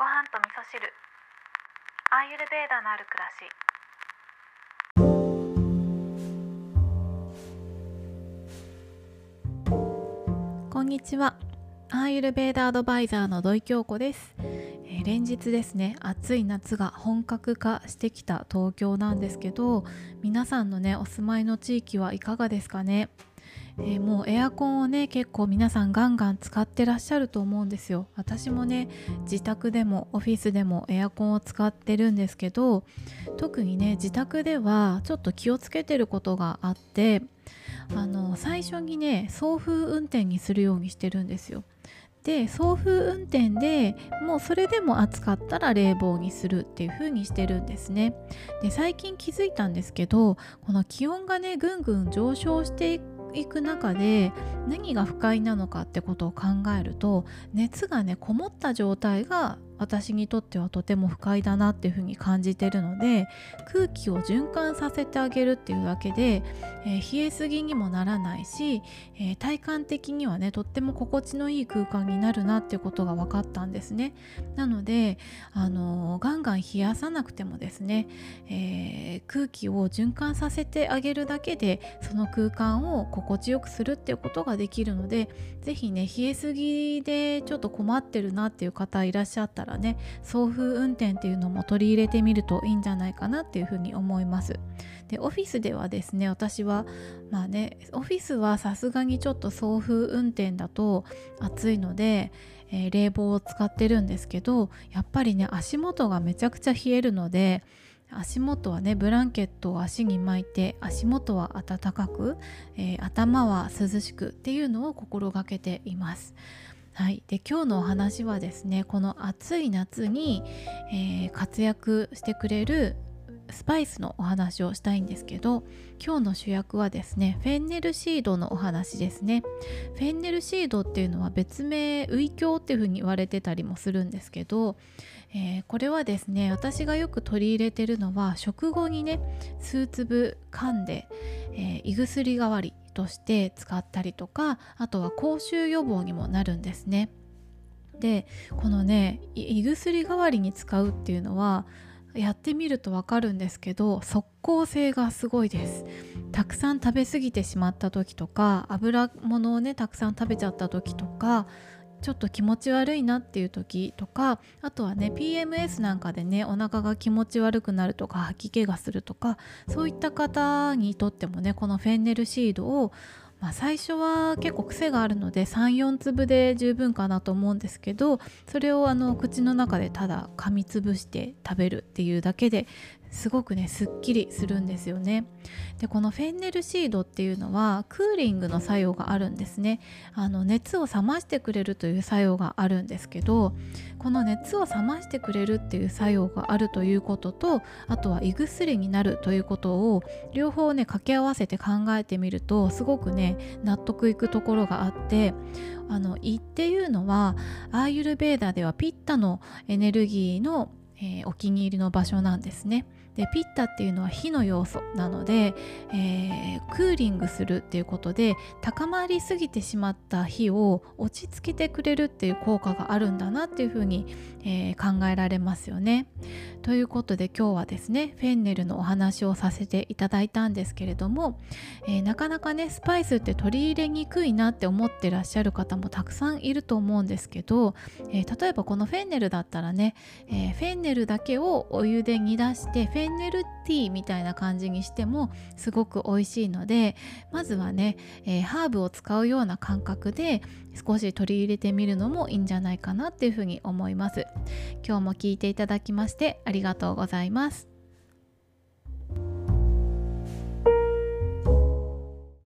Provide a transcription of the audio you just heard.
ご飯と味噌汁。アーユルベーダのある暮らし。こんにちは。アーユルベーダアドバイザーの土井京子です、えー、連日ですね暑い夏が本格化してきた東京なんですけど皆さんのねお住まいの地域はいかがですかね？えー、もうエアコンをね結構皆さんガンガン使ってらっしゃると思うんですよ。私もね自宅でもオフィスでもエアコンを使ってるんですけど特にね自宅ではちょっと気をつけてることがあってあの最初にね送風運転にするようにしてるんですよ。で送風運転でもうそれでも暑かったら冷房にするっていう風にしてるんですね。で最近気づいたんですけどこの気温がねぐんぐん上昇していいく中で何が不快なのかってことを考えると熱がねこもった状態が私にとってはとても不快だなっていうふうに感じてるので空気を循環させてあげるっていうだけで、えー、冷えすぎにもならないし、えー、体感的にはねとっても心地のいい空間になるなっていうことが分かったんですね。なので、あのー、ガンガン冷やさなくてもですね、え空気を循環させてあげるだけでその空間を心地よくするっていうことができるので是非ね冷えすぎでちょっと困ってるなっていう方いらっしゃったららね送風運転っていうのも取り入れてみるといいんじゃないかなっていうふうに思いますでオフィスではですね私はまあねオフィスはさすがにちょっと送風運転だと暑いのでえー、冷房を使ってるんですけどやっぱりね足元がめちゃくちゃ冷えるので足元はねブランケットを足に巻いて足元は暖かく、えー、頭は涼しくっていうのを心がけています。はい、で今日のお話はですねこの暑い夏に、えー、活躍してくれるスパイスのお話をしたいんですけど今日の主役はですねフェンネルシードのお話ですね。フェンネルシードっていうのは別名ウイキョウっていうふうに言われてたりもするんですけど、えー、これはですね私がよく取り入れてるのは食後にね数粒噛んで、えー、胃薬代わりとして使ったりとかあとは口臭予防にもなるんですね。でこのね胃薬代わりに使うっていうのはやってみるとわかるんですけど即効性がすごいですたくさん食べ過ぎてしまった時とか油物をねたくさん食べちゃった時とかちょっと気持ち悪いなっていう時とかあとはね PMS なんかでねお腹が気持ち悪くなるとか吐き気がするとかそういった方にとってもねこのフェンネルシードをまあ、最初は結構癖があるので34粒で十分かなと思うんですけどそれをあの口の中でただ噛みつぶして食べるっていうだけですごくねすっきりするんですよねでこのフェンネルシードっていうのはクーリングの作用があるんですねあの熱を冷ましてくれるという作用があるんですけどこの熱を冷ましてくれるっていう作用があるということとあとは胃薬になるということを両方ね掛け合わせて考えてみるとすごくね納得いくところがあってあの胃っていうのはアーユルベーダではピッタのエネルギーのえー、お気に入りの場所なんですね。でピッタっていうのは火の要素なので、えー、クーリングするっていうことで高まりすぎてしまった火を落ち着けてくれるっていう効果があるんだなっていうふうに、えー、考えられますよね。ということで今日はですねフェンネルのお話をさせていただいたんですけれども、えー、なかなかねスパイスって取り入れにくいなって思ってらっしゃる方もたくさんいると思うんですけど、え例えばこのフェンネルだったらね、えフェンネルだけをお湯で煮出してフェンンネルティーみたいな感じにしてもすごく美味しいのでまずはね、えー、ハーブを使うような感覚で少し取り入れてみるのもいいんじゃないかなっていうふうに思います。今日も聞いていただきましてありがとうございます。